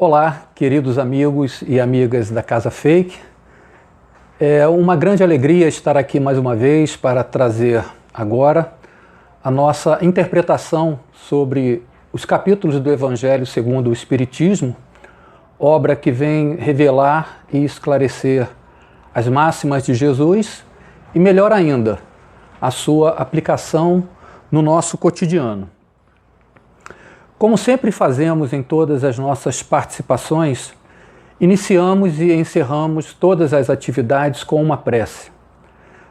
Olá, queridos amigos e amigas da Casa Fake. É uma grande alegria estar aqui mais uma vez para trazer agora a nossa interpretação sobre os capítulos do Evangelho segundo o Espiritismo, obra que vem revelar e esclarecer as máximas de Jesus e, melhor ainda, a sua aplicação no nosso cotidiano. Como sempre fazemos em todas as nossas participações, iniciamos e encerramos todas as atividades com uma prece.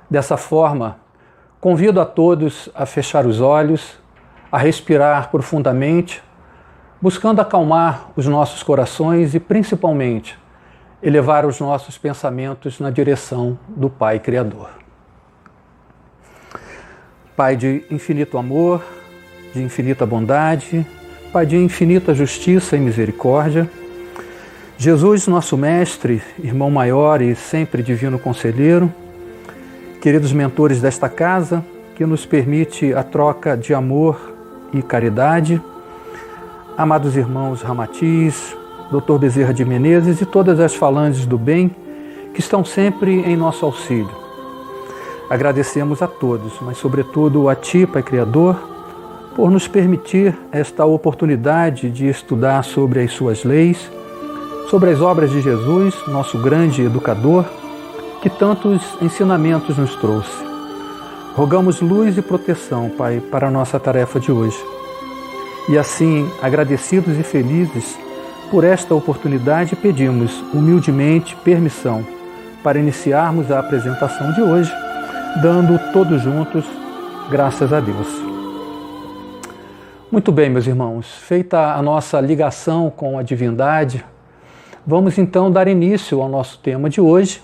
Dessa forma, convido a todos a fechar os olhos, a respirar profundamente, buscando acalmar os nossos corações e, principalmente, elevar os nossos pensamentos na direção do Pai Criador. Pai de infinito amor, de infinita bondade, Pai de infinita justiça e misericórdia, Jesus, nosso Mestre, irmão maior e sempre divino conselheiro, queridos mentores desta casa, que nos permite a troca de amor e caridade, amados irmãos Ramatiz, Dr. Bezerra de Menezes e todas as falanges do bem que estão sempre em nosso auxílio. Agradecemos a todos, mas sobretudo a Ti, Pai Criador, por nos permitir esta oportunidade de estudar sobre as suas leis, sobre as obras de Jesus, nosso grande educador, que tantos ensinamentos nos trouxe. Rogamos luz e proteção, Pai, para a nossa tarefa de hoje. E assim, agradecidos e felizes por esta oportunidade, pedimos humildemente permissão para iniciarmos a apresentação de hoje, dando todos juntos graças a Deus. Muito bem, meus irmãos, feita a nossa ligação com a divindade, vamos então dar início ao nosso tema de hoje,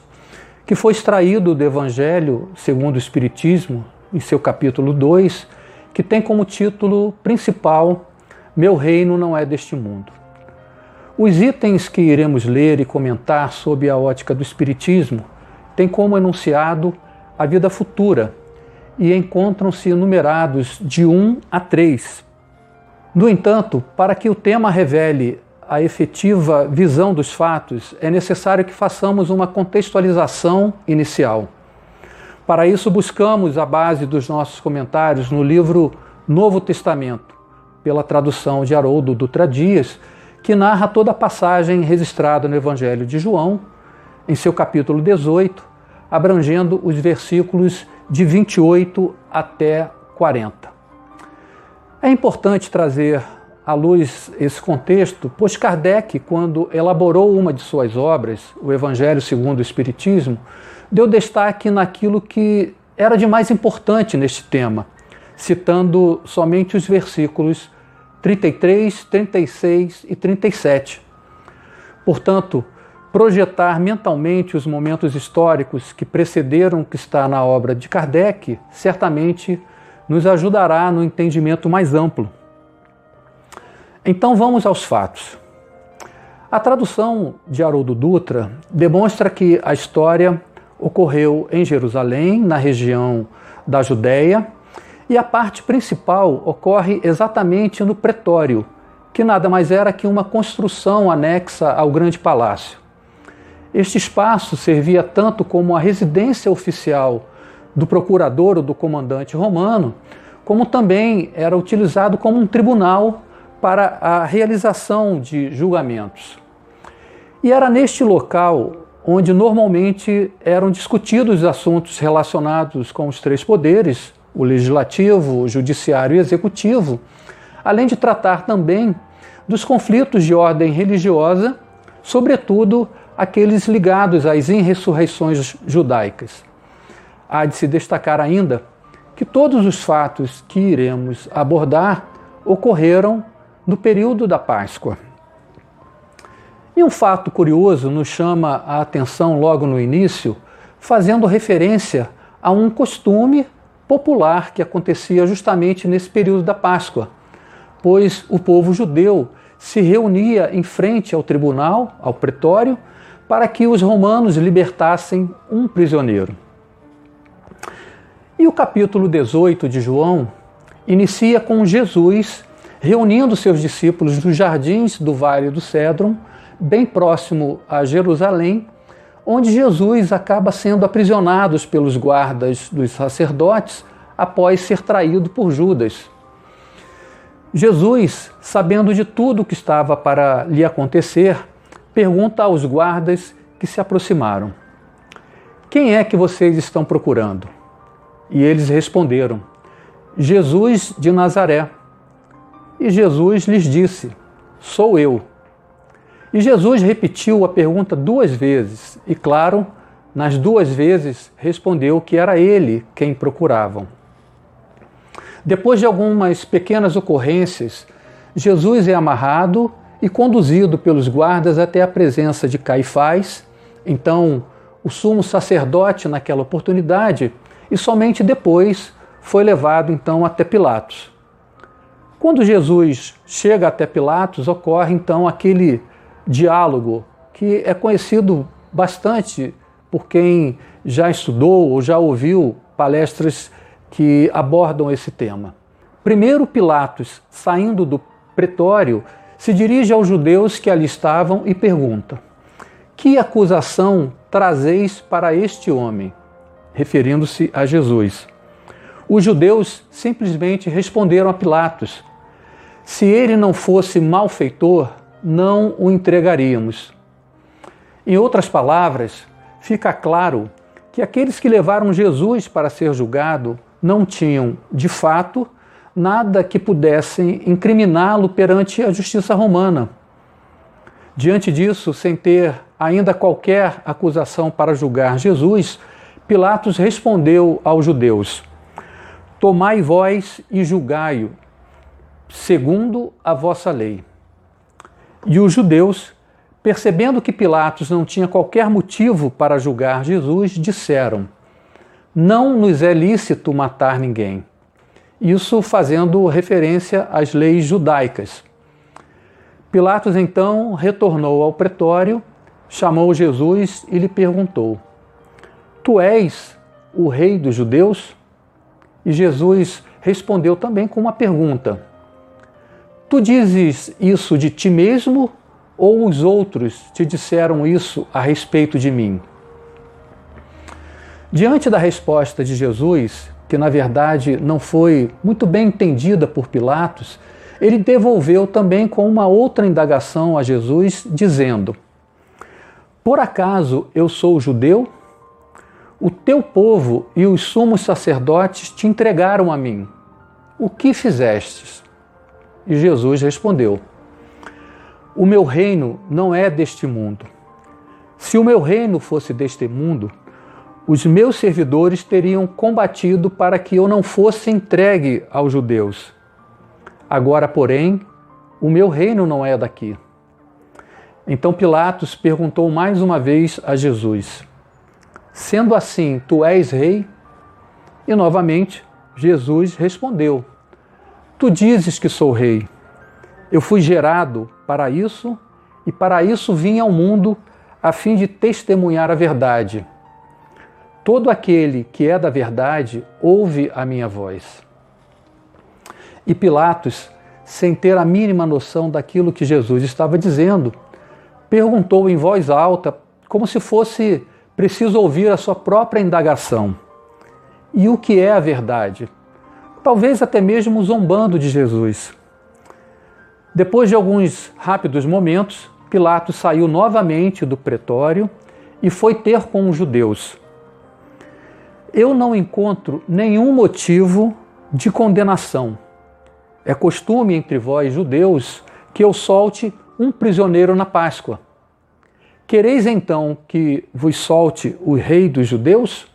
que foi extraído do Evangelho segundo o Espiritismo, em seu capítulo 2, que tem como título principal Meu reino não é deste mundo. Os itens que iremos ler e comentar sob a ótica do Espiritismo têm como enunciado a vida futura e encontram-se numerados de 1 a 3 no entanto, para que o tema revele a efetiva visão dos fatos, é necessário que façamos uma contextualização inicial. Para isso, buscamos a base dos nossos comentários no livro Novo Testamento, pela tradução de Haroldo Dutra Dias, que narra toda a passagem registrada no Evangelho de João, em seu capítulo 18, abrangendo os versículos de 28 até 40. É importante trazer à luz esse contexto, pois Kardec, quando elaborou uma de suas obras, o Evangelho segundo o Espiritismo, deu destaque naquilo que era de mais importante neste tema, citando somente os versículos 33, 36 e 37. Portanto, projetar mentalmente os momentos históricos que precederam o que está na obra de Kardec certamente nos ajudará no entendimento mais amplo. Então vamos aos fatos. A tradução de Haroldo Dutra demonstra que a história ocorreu em Jerusalém, na região da Judéia, e a parte principal ocorre exatamente no pretório, que nada mais era que uma construção anexa ao grande palácio. Este espaço servia tanto como a residência oficial do procurador ou do comandante romano, como também era utilizado como um tribunal para a realização de julgamentos. E era neste local onde normalmente eram discutidos os assuntos relacionados com os três poderes, o legislativo, o judiciário e o executivo, além de tratar também dos conflitos de ordem religiosa, sobretudo aqueles ligados às insurreições judaicas. Há de se destacar ainda que todos os fatos que iremos abordar ocorreram no período da Páscoa. E um fato curioso nos chama a atenção logo no início, fazendo referência a um costume popular que acontecia justamente nesse período da Páscoa, pois o povo judeu se reunia em frente ao tribunal, ao pretório, para que os romanos libertassem um prisioneiro. E o capítulo 18 de João inicia com Jesus reunindo seus discípulos nos jardins do Vale do Cédron bem próximo a Jerusalém, onde Jesus acaba sendo aprisionado pelos guardas dos sacerdotes após ser traído por Judas. Jesus, sabendo de tudo o que estava para lhe acontecer, pergunta aos guardas que se aproximaram: Quem é que vocês estão procurando? E eles responderam: Jesus de Nazaré. E Jesus lhes disse: Sou eu. E Jesus repetiu a pergunta duas vezes, e, claro, nas duas vezes respondeu que era ele quem procuravam. Depois de algumas pequenas ocorrências, Jesus é amarrado e conduzido pelos guardas até a presença de Caifás, então o sumo sacerdote naquela oportunidade, e somente depois foi levado então até Pilatos. Quando Jesus chega até Pilatos, ocorre então aquele diálogo que é conhecido bastante por quem já estudou ou já ouviu palestras que abordam esse tema. Primeiro, Pilatos, saindo do pretório, se dirige aos judeus que ali estavam e pergunta: Que acusação trazeis para este homem? Referindo-se a Jesus. Os judeus simplesmente responderam a Pilatos: Se ele não fosse malfeitor, não o entregaríamos. Em outras palavras, fica claro que aqueles que levaram Jesus para ser julgado não tinham, de fato, nada que pudessem incriminá-lo perante a justiça romana. Diante disso, sem ter ainda qualquer acusação para julgar Jesus, Pilatos respondeu aos judeus: Tomai vós e julgai-o, segundo a vossa lei. E os judeus, percebendo que Pilatos não tinha qualquer motivo para julgar Jesus, disseram: não nos é lícito matar ninguém. Isso fazendo referência às leis judaicas. Pilatos então retornou ao pretório, chamou Jesus e lhe perguntou: Tu és o rei dos judeus? E Jesus respondeu também com uma pergunta: Tu dizes isso de ti mesmo ou os outros te disseram isso a respeito de mim? Diante da resposta de Jesus, que na verdade não foi muito bem entendida por Pilatos, ele devolveu também com uma outra indagação a Jesus, dizendo: Por acaso eu sou judeu? O teu povo e os sumos sacerdotes te entregaram a mim. O que fizestes? E Jesus respondeu: O meu reino não é deste mundo. Se o meu reino fosse deste mundo, os meus servidores teriam combatido para que eu não fosse entregue aos judeus. Agora, porém, o meu reino não é daqui. Então Pilatos perguntou mais uma vez a Jesus: Sendo assim, tu és rei? E novamente Jesus respondeu: Tu dizes que sou rei. Eu fui gerado para isso e para isso vim ao mundo a fim de testemunhar a verdade. Todo aquele que é da verdade ouve a minha voz. E Pilatos, sem ter a mínima noção daquilo que Jesus estava dizendo, perguntou em voz alta, como se fosse preciso ouvir a sua própria indagação: E o que é a verdade? Talvez até mesmo zombando de Jesus. Depois de alguns rápidos momentos, Pilatos saiu novamente do pretório e foi ter com os judeus eu não encontro nenhum motivo de condenação. É costume entre vós, judeus, que eu solte um prisioneiro na Páscoa. Quereis então que vos solte o rei dos judeus?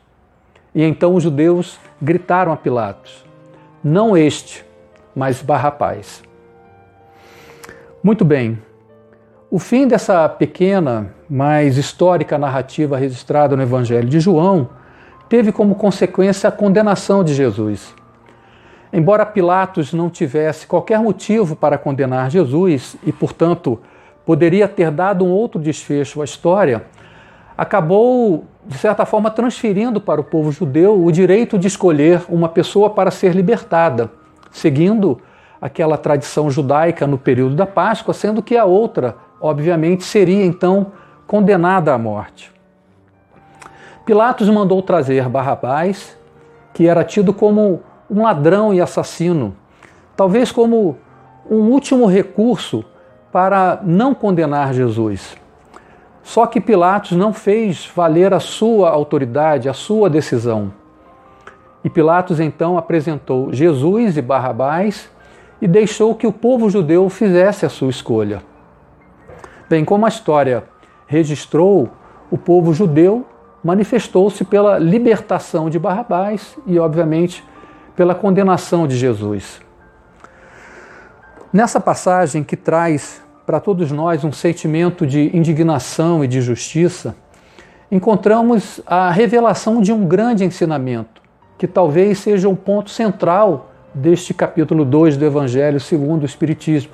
E então os judeus gritaram a Pilatos: Não este, mas Barrapás. Muito bem. O fim dessa pequena, mas histórica narrativa registrada no Evangelho de João teve como consequência a condenação de Jesus. Embora Pilatos não tivesse qualquer motivo para condenar Jesus e, portanto, poderia ter dado um outro desfecho à história, acabou, de certa forma, transferindo para o povo judeu o direito de escolher uma pessoa para ser libertada, seguindo aquela tradição judaica no período da Páscoa, sendo que a outra obviamente, seria então condenada à morte. Pilatos mandou trazer Barrabás, que era tido como um ladrão e assassino, talvez como um último recurso para não condenar Jesus. Só que Pilatos não fez valer a sua autoridade, a sua decisão. E Pilatos então apresentou Jesus e Barrabás e deixou que o povo judeu fizesse a sua escolha. Bem, como a história registrou, o povo judeu manifestou-se pela libertação de Barrabás e, obviamente, pela condenação de Jesus. Nessa passagem que traz para todos nós um sentimento de indignação e de justiça, encontramos a revelação de um grande ensinamento, que talvez seja um ponto central deste capítulo 2 do Evangelho segundo o Espiritismo.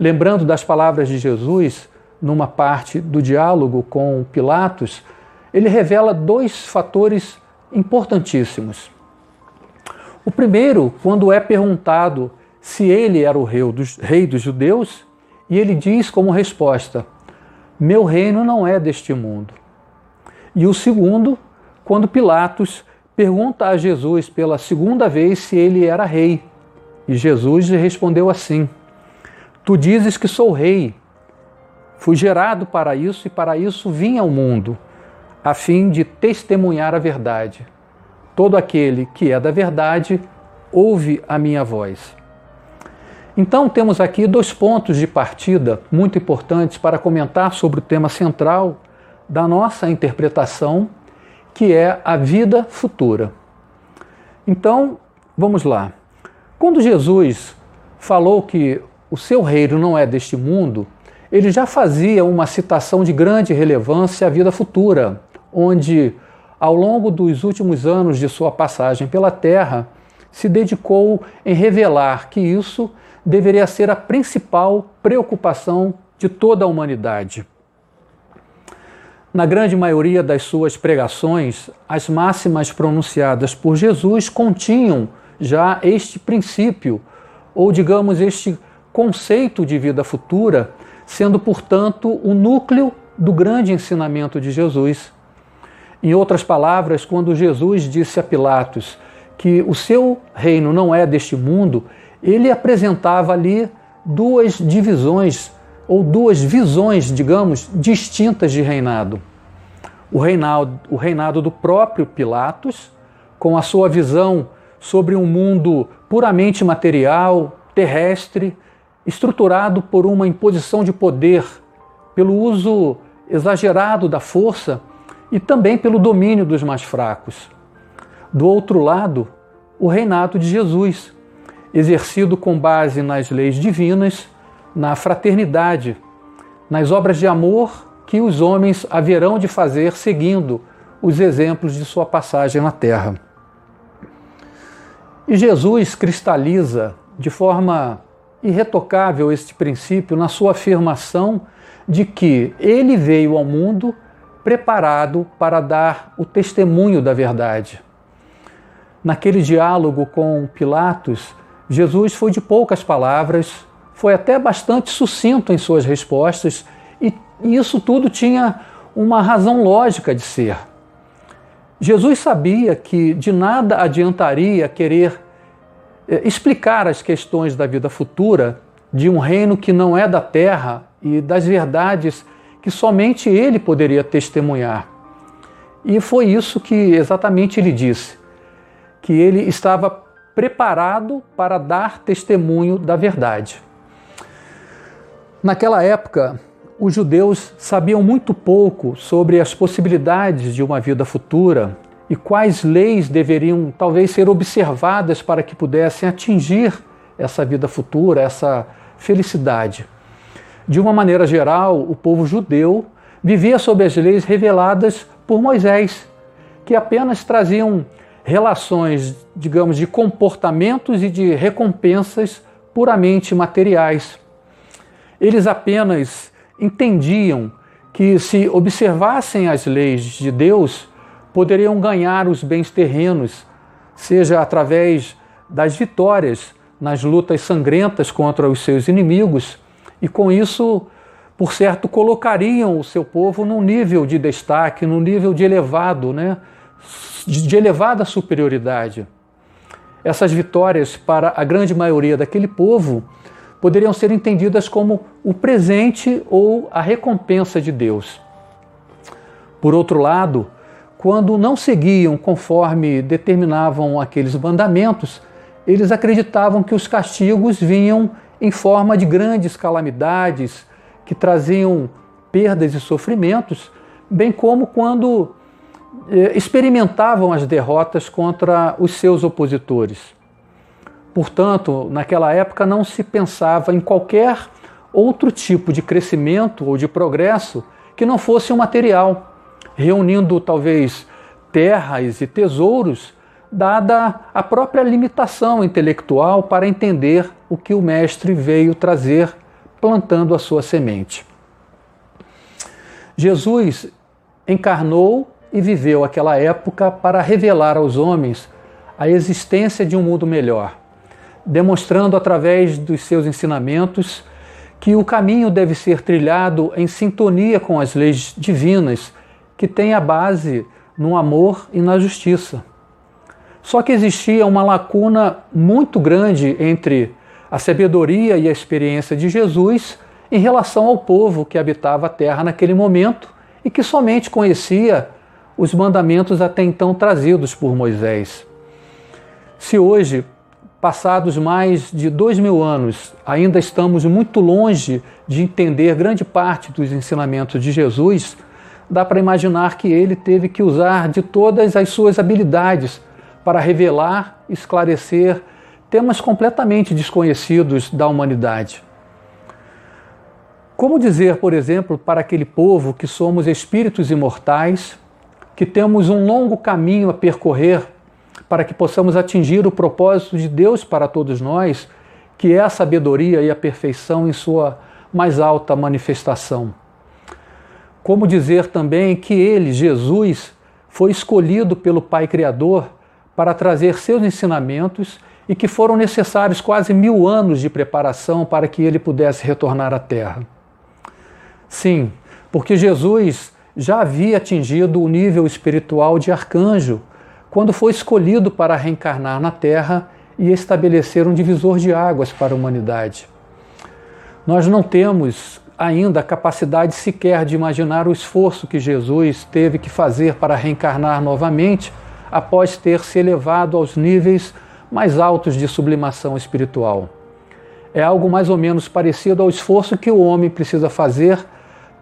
Lembrando das palavras de Jesus, numa parte do diálogo com Pilatos, ele revela dois fatores importantíssimos. O primeiro, quando é perguntado se ele era o rei dos, rei dos judeus, e ele diz como resposta: Meu reino não é deste mundo. E o segundo, quando Pilatos pergunta a Jesus pela segunda vez se ele era rei. E Jesus lhe respondeu assim: Tu dizes que sou rei. Fui gerado para isso e para isso vim ao mundo, a fim de testemunhar a verdade. Todo aquele que é da verdade ouve a minha voz. Então, temos aqui dois pontos de partida muito importantes para comentar sobre o tema central da nossa interpretação, que é a vida futura. Então, vamos lá. Quando Jesus falou que o seu reino não é deste mundo, ele já fazia uma citação de grande relevância à vida futura, onde ao longo dos últimos anos de sua passagem pela Terra, se dedicou em revelar que isso deveria ser a principal preocupação de toda a humanidade. Na grande maioria das suas pregações, as máximas pronunciadas por Jesus continham já este princípio, ou digamos, este conceito de vida futura, sendo, portanto, o núcleo do grande ensinamento de Jesus. Em outras palavras, quando Jesus disse a Pilatos que o seu reino não é deste mundo, ele apresentava ali duas divisões ou duas visões, digamos, distintas de reinado. O reinado, o reinado do próprio Pilatos, com a sua visão sobre um mundo puramente material, terrestre, estruturado por uma imposição de poder, pelo uso exagerado da força e também pelo domínio dos mais fracos. Do outro lado, o reinado de Jesus, exercido com base nas leis divinas, na fraternidade, nas obras de amor que os homens haverão de fazer seguindo os exemplos de sua passagem na terra. E Jesus cristaliza de forma irretocável este princípio na sua afirmação de que ele veio ao mundo preparado para dar o testemunho da verdade. Naquele diálogo com Pilatos, Jesus foi de poucas palavras, foi até bastante sucinto em suas respostas, e isso tudo tinha uma razão lógica de ser. Jesus sabia que de nada adiantaria querer eh, explicar as questões da vida futura de um reino que não é da terra e das verdades que somente ele poderia testemunhar. E foi isso que exatamente ele disse: que ele estava preparado para dar testemunho da verdade. Naquela época, os judeus sabiam muito pouco sobre as possibilidades de uma vida futura e quais leis deveriam talvez ser observadas para que pudessem atingir essa vida futura, essa felicidade. De uma maneira geral, o povo judeu vivia sob as leis reveladas por Moisés, que apenas traziam relações, digamos, de comportamentos e de recompensas puramente materiais. Eles apenas entendiam que, se observassem as leis de Deus, poderiam ganhar os bens terrenos, seja através das vitórias nas lutas sangrentas contra os seus inimigos, e com isso por certo, colocariam o seu povo num nível de destaque, num nível de elevado, né? De elevada superioridade. Essas vitórias, para a grande maioria daquele povo, poderiam ser entendidas como o presente ou a recompensa de Deus. Por outro lado, quando não seguiam conforme determinavam aqueles mandamentos, eles acreditavam que os castigos vinham em forma de grandes calamidades que traziam perdas e sofrimentos, bem como quando experimentavam as derrotas contra os seus opositores. Portanto, naquela época não se pensava em qualquer outro tipo de crescimento ou de progresso que não fosse o material, reunindo talvez terras e tesouros, dada a própria limitação intelectual para entender o que o Mestre veio trazer plantando a sua semente. Jesus encarnou e viveu aquela época para revelar aos homens a existência de um mundo melhor, demonstrando através dos seus ensinamentos que o caminho deve ser trilhado em sintonia com as leis divinas, que têm a base no amor e na justiça. Só que existia uma lacuna muito grande entre a sabedoria e a experiência de Jesus em relação ao povo que habitava a terra naquele momento e que somente conhecia os mandamentos até então trazidos por Moisés. Se hoje, passados mais de dois mil anos, ainda estamos muito longe de entender grande parte dos ensinamentos de Jesus, dá para imaginar que ele teve que usar de todas as suas habilidades para revelar, esclarecer temas completamente desconhecidos da humanidade. Como dizer, por exemplo, para aquele povo que somos espíritos imortais, que temos um longo caminho a percorrer para que possamos atingir o propósito de Deus para todos nós, que é a sabedoria e a perfeição em sua mais alta manifestação. Como dizer também que ele, Jesus, foi escolhido pelo Pai Criador para trazer seus ensinamentos e que foram necessários quase mil anos de preparação para que ele pudesse retornar à Terra. Sim, porque Jesus já havia atingido o nível espiritual de arcanjo quando foi escolhido para reencarnar na Terra e estabelecer um divisor de águas para a humanidade. Nós não temos ainda a capacidade sequer de imaginar o esforço que Jesus teve que fazer para reencarnar novamente após ter se elevado aos níveis mais altos de sublimação espiritual. É algo mais ou menos parecido ao esforço que o homem precisa fazer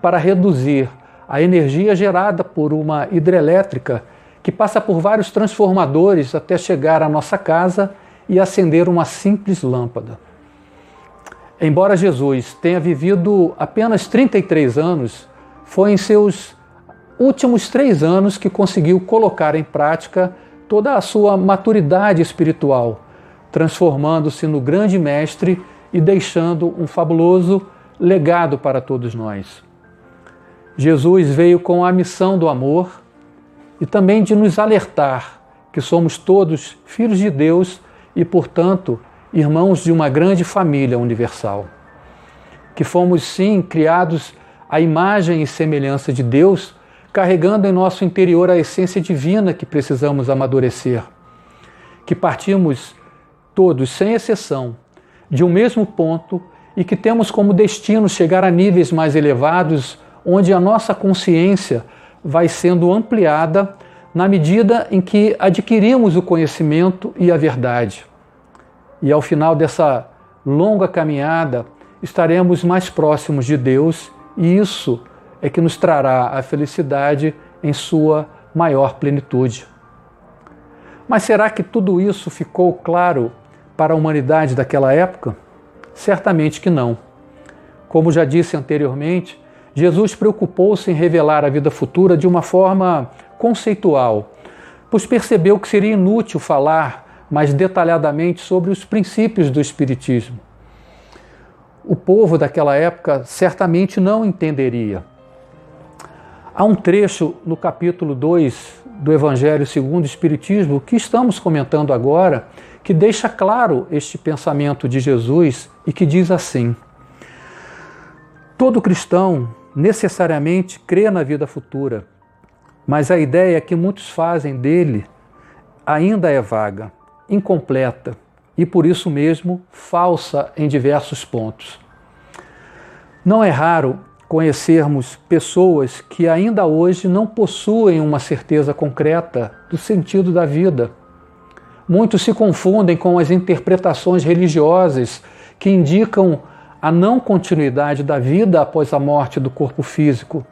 para reduzir a energia gerada por uma hidrelétrica que passa por vários transformadores até chegar à nossa casa e acender uma simples lâmpada. Embora Jesus tenha vivido apenas 33 anos, foi em seus últimos três anos que conseguiu colocar em prática toda a sua maturidade espiritual, transformando-se no grande mestre e deixando um fabuloso legado para todos nós. Jesus veio com a missão do amor e também de nos alertar que somos todos filhos de Deus e, portanto, irmãos de uma grande família universal. Que fomos, sim, criados à imagem e semelhança de Deus, carregando em nosso interior a essência divina que precisamos amadurecer. Que partimos todos, sem exceção, de um mesmo ponto e que temos como destino chegar a níveis mais elevados onde a nossa consciência vai sendo ampliada na medida em que adquirimos o conhecimento e a verdade. E ao final dessa longa caminhada, estaremos mais próximos de Deus e isso é que nos trará a felicidade em sua maior plenitude. Mas será que tudo isso ficou claro para a humanidade daquela época? Certamente que não. Como já disse anteriormente, Jesus preocupou-se em revelar a vida futura de uma forma conceitual, pois percebeu que seria inútil falar mais detalhadamente sobre os princípios do Espiritismo. O povo daquela época certamente não entenderia. Há um trecho no capítulo 2 do Evangelho segundo o Espiritismo que estamos comentando agora, que deixa claro este pensamento de Jesus e que diz assim: Todo cristão necessariamente crê na vida futura, mas a ideia que muitos fazem dele ainda é vaga, incompleta e por isso mesmo falsa em diversos pontos. Não é raro conhecermos pessoas que ainda hoje não possuem uma certeza concreta do sentido da vida. Muitos se confundem com as interpretações religiosas que indicam a não continuidade da vida após a morte do corpo físico.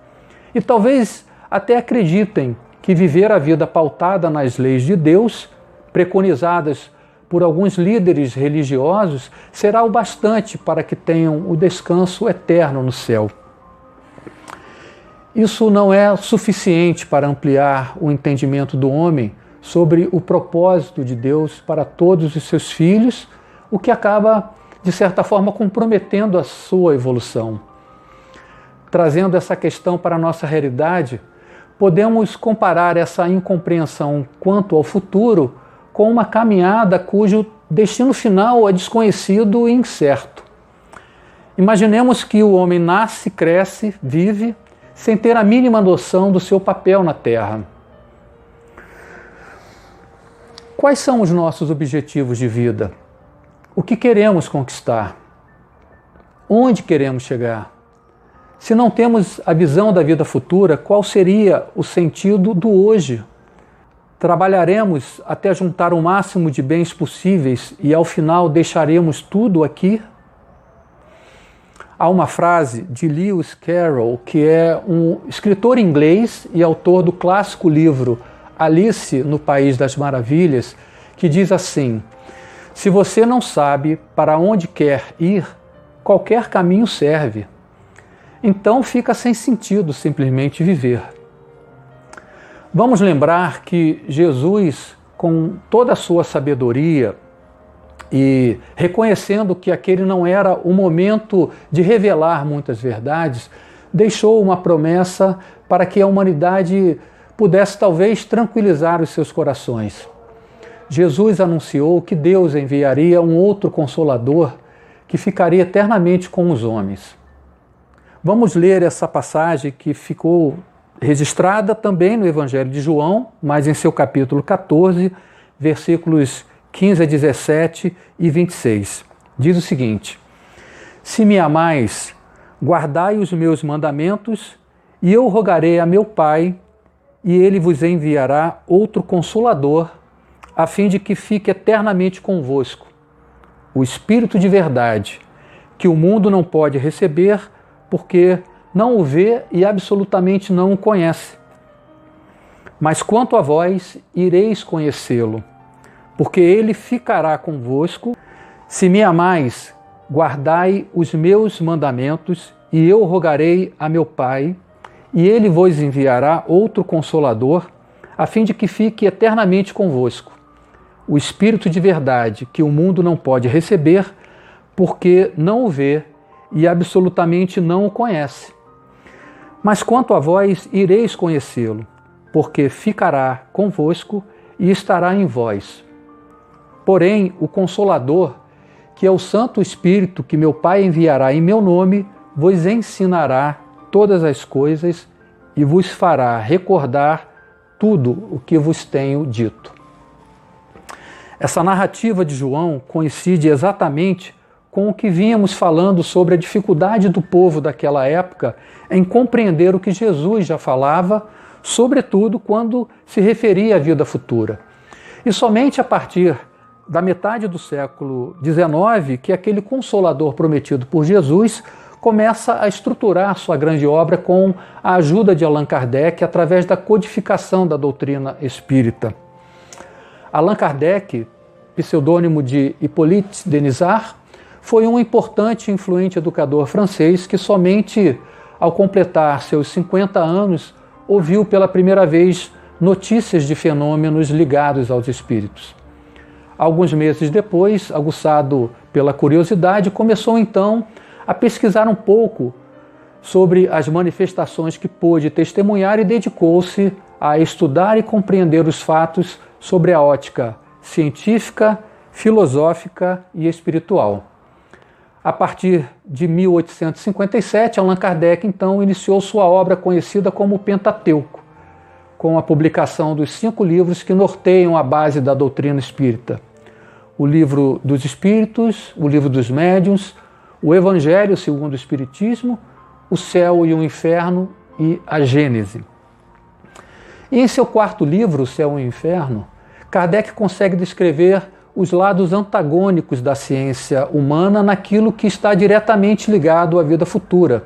E talvez até acreditem que viver a vida pautada nas leis de Deus, preconizadas por alguns líderes religiosos, será o bastante para que tenham o descanso eterno no céu. Isso não é suficiente para ampliar o entendimento do homem sobre o propósito de Deus para todos os seus filhos, o que acaba de certa forma, comprometendo a sua evolução. Trazendo essa questão para a nossa realidade, podemos comparar essa incompreensão quanto ao futuro com uma caminhada cujo destino final é desconhecido e incerto. Imaginemos que o homem nasce, cresce, vive, sem ter a mínima noção do seu papel na Terra. Quais são os nossos objetivos de vida? O que queremos conquistar? Onde queremos chegar? Se não temos a visão da vida futura, qual seria o sentido do hoje? Trabalharemos até juntar o máximo de bens possíveis e ao final deixaremos tudo aqui? Há uma frase de Lewis Carroll, que é um escritor inglês e autor do clássico livro Alice no País das Maravilhas, que diz assim: se você não sabe para onde quer ir, qualquer caminho serve. Então fica sem sentido simplesmente viver. Vamos lembrar que Jesus, com toda a sua sabedoria e reconhecendo que aquele não era o momento de revelar muitas verdades, deixou uma promessa para que a humanidade pudesse talvez tranquilizar os seus corações. Jesus anunciou que Deus enviaria um outro consolador que ficaria eternamente com os homens. Vamos ler essa passagem que ficou registrada também no Evangelho de João, mas em seu capítulo 14, versículos 15 a 17 e 26. Diz o seguinte: Se me amais, guardai os meus mandamentos, e eu rogarei a meu Pai, e ele vos enviará outro consolador a fim de que fique eternamente convosco o Espírito de verdade, que o mundo não pode receber porque não o vê e absolutamente não o conhece. Mas quanto a vós, ireis conhecê-lo, porque ele ficará convosco. Se me amais, guardai os meus mandamentos, e eu rogarei a meu Pai, e ele vos enviará outro consolador, a fim de que fique eternamente convosco o Espírito de verdade que o mundo não pode receber porque não o vê e absolutamente não o conhece. Mas quanto a vós, ireis conhecê-lo, porque ficará convosco e estará em vós. Porém, o Consolador, que é o Santo Espírito que meu Pai enviará em meu nome, vos ensinará todas as coisas e vos fará recordar tudo o que vos tenho dito. Essa narrativa de João coincide exatamente com o que vínhamos falando sobre a dificuldade do povo daquela época em compreender o que Jesus já falava, sobretudo quando se referia à vida futura. E somente a partir da metade do século XIX que aquele consolador prometido por Jesus começa a estruturar sua grande obra com a ajuda de Allan Kardec através da codificação da doutrina espírita. Allan Kardec, pseudônimo de Hippolyte Denisard, foi um importante e influente educador francês que somente ao completar seus 50 anos ouviu pela primeira vez notícias de fenômenos ligados aos espíritos. Alguns meses depois, aguçado pela curiosidade, começou então a pesquisar um pouco sobre as manifestações que pôde testemunhar e dedicou-se a estudar e compreender os fatos sobre a ótica científica, filosófica e espiritual. a partir de 1857, Allan Kardec então iniciou sua obra conhecida como Pentateuco, com a publicação dos cinco livros que norteiam a base da doutrina espírita: o livro dos Espíritos, o livro dos Médiuns, o Evangelho segundo o Espiritismo, o Céu e o Inferno e a Gênese. E em seu quarto livro, O Céu e o Inferno, Kardec consegue descrever os lados antagônicos da ciência humana naquilo que está diretamente ligado à vida futura.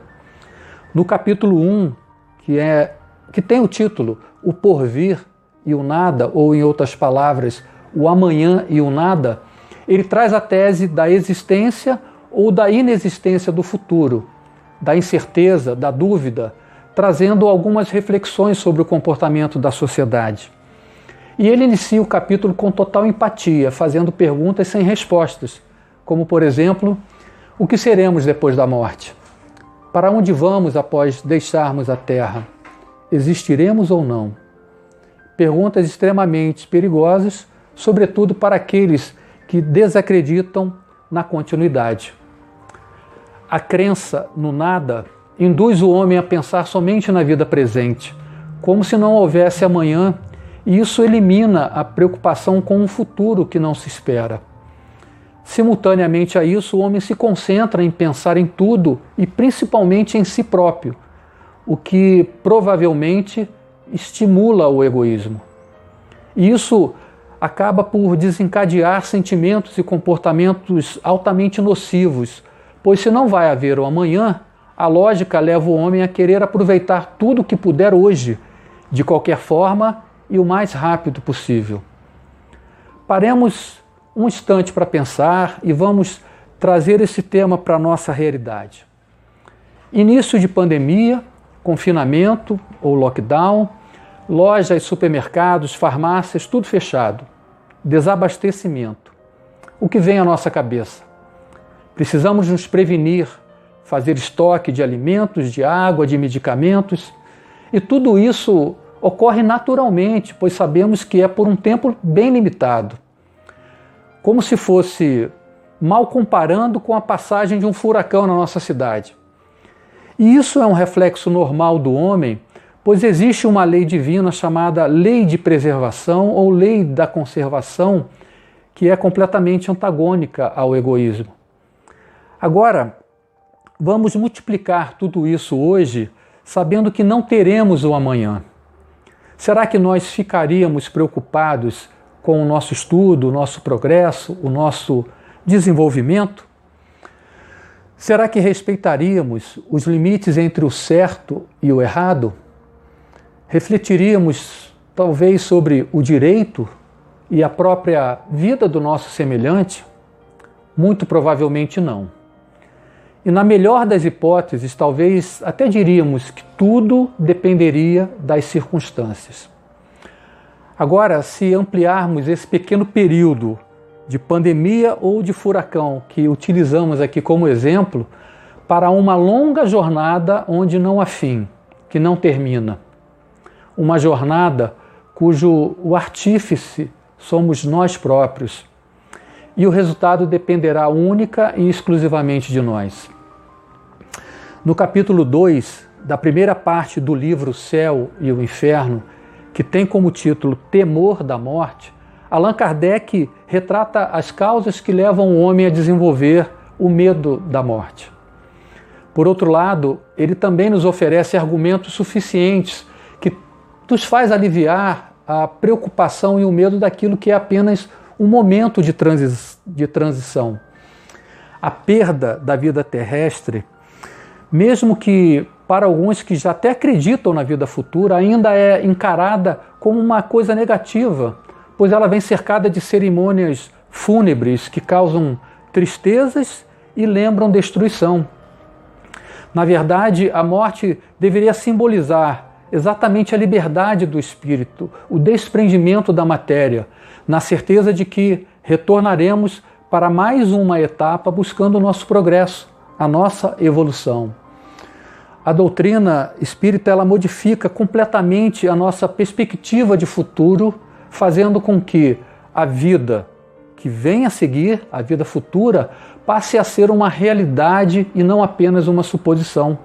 No capítulo 1, que, é, que tem o título O Porvir e o Nada, ou em outras palavras, o Amanhã e o Nada, ele traz a tese da existência ou da inexistência do futuro, da incerteza, da dúvida, trazendo algumas reflexões sobre o comportamento da sociedade. E ele inicia o capítulo com total empatia, fazendo perguntas sem respostas, como, por exemplo, o que seremos depois da morte? Para onde vamos após deixarmos a Terra? Existiremos ou não? Perguntas extremamente perigosas, sobretudo para aqueles que desacreditam na continuidade. A crença no nada induz o homem a pensar somente na vida presente, como se não houvesse amanhã e isso elimina a preocupação com um futuro que não se espera. Simultaneamente a isso, o homem se concentra em pensar em tudo e principalmente em si próprio, o que provavelmente estimula o egoísmo. E isso acaba por desencadear sentimentos e comportamentos altamente nocivos, pois se não vai haver o amanhã, a lógica leva o homem a querer aproveitar tudo o que puder hoje, de qualquer forma e o mais rápido possível. Paremos um instante para pensar e vamos trazer esse tema para a nossa realidade. Início de pandemia, confinamento ou lockdown, lojas, supermercados, farmácias, tudo fechado. Desabastecimento. O que vem à nossa cabeça? Precisamos nos prevenir, fazer estoque de alimentos, de água, de medicamentos, e tudo isso ocorre naturalmente, pois sabemos que é por um tempo bem limitado. Como se fosse mal comparando com a passagem de um furacão na nossa cidade. E isso é um reflexo normal do homem, pois existe uma lei divina chamada lei de preservação ou lei da conservação, que é completamente antagônica ao egoísmo. Agora, vamos multiplicar tudo isso hoje, sabendo que não teremos o amanhã. Será que nós ficaríamos preocupados com o nosso estudo, o nosso progresso, o nosso desenvolvimento? Será que respeitaríamos os limites entre o certo e o errado? Refletiríamos talvez sobre o direito e a própria vida do nosso semelhante? Muito provavelmente não. E na melhor das hipóteses, talvez até diríamos que tudo dependeria das circunstâncias. Agora, se ampliarmos esse pequeno período de pandemia ou de furacão que utilizamos aqui como exemplo para uma longa jornada onde não há fim, que não termina. Uma jornada cujo o artífice somos nós próprios. E o resultado dependerá única e exclusivamente de nós. No capítulo 2 da primeira parte do livro Céu e o Inferno, que tem como título Temor da Morte, Allan Kardec retrata as causas que levam o homem a desenvolver o medo da morte. Por outro lado, ele também nos oferece argumentos suficientes que nos faz aliviar a preocupação e o medo daquilo que é apenas um momento de, transi de transição. A perda da vida terrestre mesmo que para alguns que já até acreditam na vida futura, ainda é encarada como uma coisa negativa, pois ela vem cercada de cerimônias fúnebres que causam tristezas e lembram destruição. Na verdade, a morte deveria simbolizar exatamente a liberdade do espírito, o desprendimento da matéria, na certeza de que retornaremos para mais uma etapa buscando o nosso progresso, a nossa evolução a doutrina espírita ela modifica completamente a nossa perspectiva de futuro, fazendo com que a vida que vem a seguir, a vida futura, passe a ser uma realidade e não apenas uma suposição.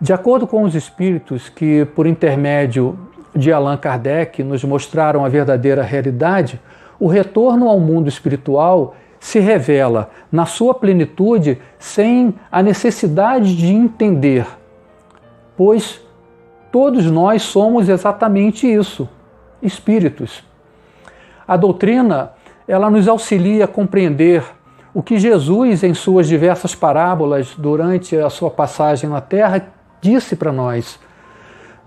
De acordo com os espíritos que, por intermédio de Allan Kardec, nos mostraram a verdadeira realidade, o retorno ao mundo espiritual se revela na sua plenitude sem a necessidade de entender, pois todos nós somos exatamente isso, espíritos. A doutrina, ela nos auxilia a compreender o que Jesus, em suas diversas parábolas durante a sua passagem na terra, disse para nós.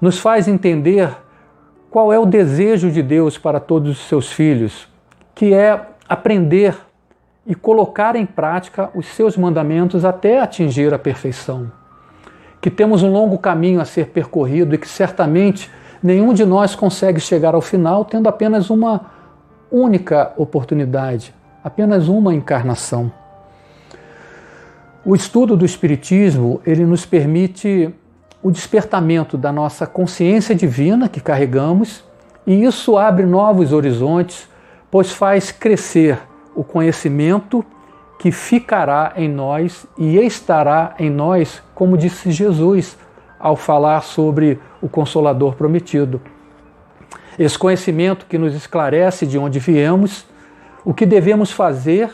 Nos faz entender qual é o desejo de Deus para todos os seus filhos, que é aprender e colocar em prática os seus mandamentos até atingir a perfeição. Que temos um longo caminho a ser percorrido e que certamente nenhum de nós consegue chegar ao final tendo apenas uma única oportunidade, apenas uma encarnação. O estudo do espiritismo, ele nos permite o despertamento da nossa consciência divina que carregamos, e isso abre novos horizontes, pois faz crescer o conhecimento que ficará em nós e estará em nós, como disse Jesus ao falar sobre o Consolador prometido. Esse conhecimento que nos esclarece de onde viemos, o que devemos fazer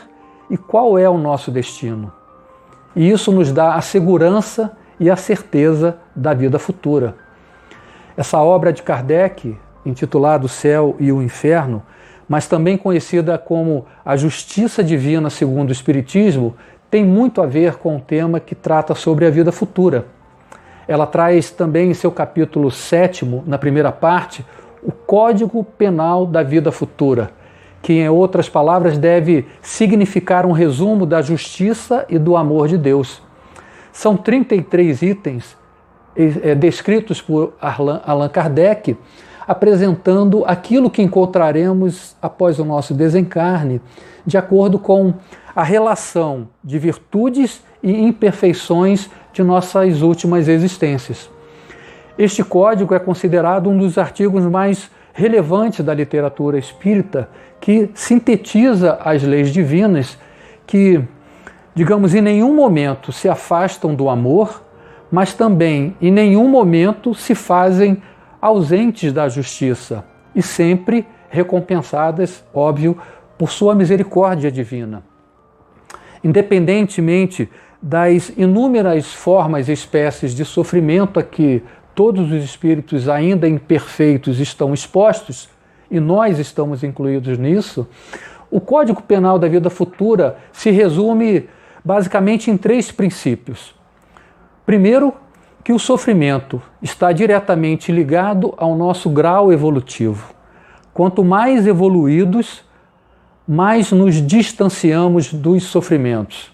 e qual é o nosso destino. E isso nos dá a segurança e a certeza da vida futura. Essa obra de Kardec, intitulada O Céu e o Inferno, mas também conhecida como a justiça divina segundo o Espiritismo, tem muito a ver com o tema que trata sobre a vida futura. Ela traz também em seu capítulo 7, na primeira parte, o Código Penal da Vida Futura, que, em outras palavras, deve significar um resumo da justiça e do amor de Deus. São 33 itens eh, descritos por Allan Kardec apresentando aquilo que encontraremos após o nosso desencarne, de acordo com a relação de virtudes e imperfeições de nossas últimas existências. Este código é considerado um dos artigos mais relevantes da literatura espírita, que sintetiza as leis divinas que, digamos, em nenhum momento se afastam do amor, mas também em nenhum momento se fazem ausentes da justiça e sempre recompensadas, óbvio, por sua misericórdia divina. Independentemente das inúmeras formas e espécies de sofrimento a que todos os espíritos ainda imperfeitos estão expostos, e nós estamos incluídos nisso, o Código Penal da Vida Futura se resume basicamente em três princípios. Primeiro, que o sofrimento está diretamente ligado ao nosso grau evolutivo. Quanto mais evoluídos, mais nos distanciamos dos sofrimentos.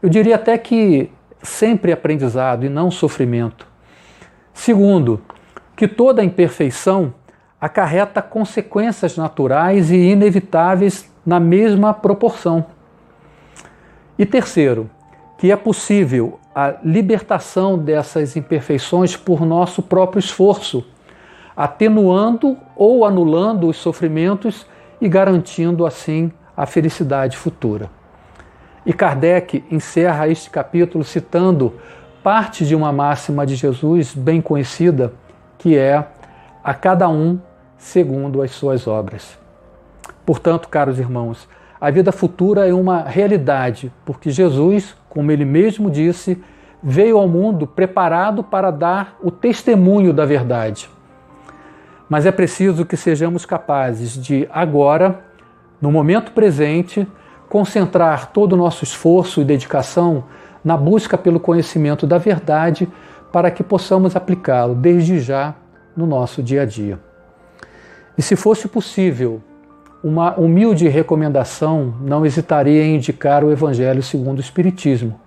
Eu diria até que sempre aprendizado e não sofrimento. Segundo, que toda imperfeição acarreta consequências naturais e inevitáveis na mesma proporção. E terceiro, que é possível a libertação dessas imperfeições por nosso próprio esforço, atenuando ou anulando os sofrimentos e garantindo assim a felicidade futura. E Kardec encerra este capítulo citando parte de uma máxima de Jesus bem conhecida, que é a cada um segundo as suas obras. Portanto, caros irmãos, a vida futura é uma realidade, porque Jesus, como ele mesmo disse, veio ao mundo preparado para dar o testemunho da verdade. Mas é preciso que sejamos capazes de, agora, no momento presente, concentrar todo o nosso esforço e dedicação na busca pelo conhecimento da verdade para que possamos aplicá-lo desde já no nosso dia a dia. E se fosse possível, uma humilde recomendação, não hesitaria em indicar o Evangelho segundo o Espiritismo,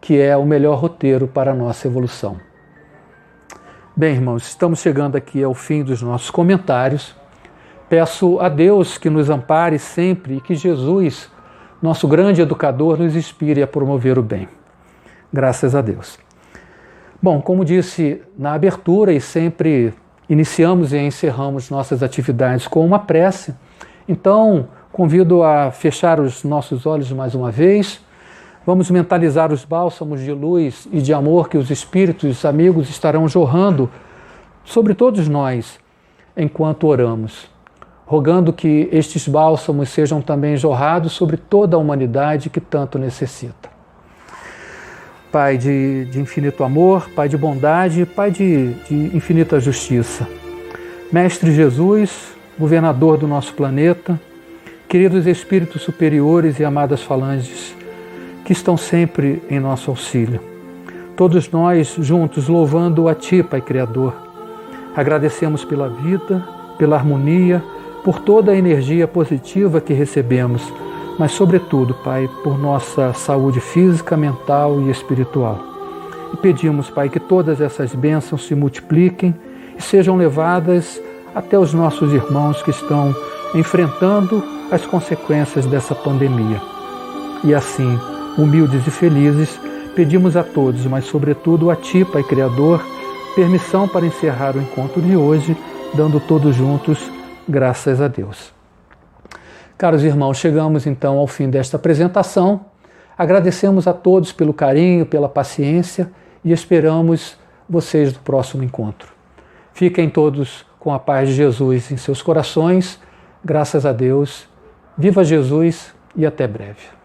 que é o melhor roteiro para a nossa evolução. Bem, irmãos, estamos chegando aqui ao fim dos nossos comentários. Peço a Deus que nos ampare sempre e que Jesus, nosso grande educador, nos inspire a promover o bem. Graças a Deus. Bom, como disse na abertura e sempre iniciamos e encerramos nossas atividades com uma prece, então, Convido a fechar os nossos olhos mais uma vez. Vamos mentalizar os bálsamos de luz e de amor que os espíritos amigos estarão jorrando sobre todos nós enquanto oramos, rogando que estes bálsamos sejam também jorrados sobre toda a humanidade que tanto necessita. Pai de, de infinito amor, Pai de bondade, Pai de, de infinita justiça. Mestre Jesus, governador do nosso planeta, queridos espíritos superiores e amadas falanges, que estão sempre em nosso auxílio. Todos nós juntos louvando a Ti, Pai Criador. Agradecemos pela vida, pela harmonia, por toda a energia positiva que recebemos, mas, sobretudo, Pai, por nossa saúde física, mental e espiritual. E pedimos, Pai, que todas essas bênçãos se multipliquem e sejam levadas até os nossos irmãos que estão enfrentando as consequências dessa pandemia. E assim, humildes e felizes, pedimos a todos, mas sobretudo a Ti, Pai Criador, permissão para encerrar o encontro de hoje, dando todos juntos graças a Deus. Caros irmãos, chegamos então ao fim desta apresentação. Agradecemos a todos pelo carinho, pela paciência e esperamos vocês no próximo encontro. Fiquem todos com a paz de Jesus em seus corações. Graças a Deus. Viva Jesus e até breve.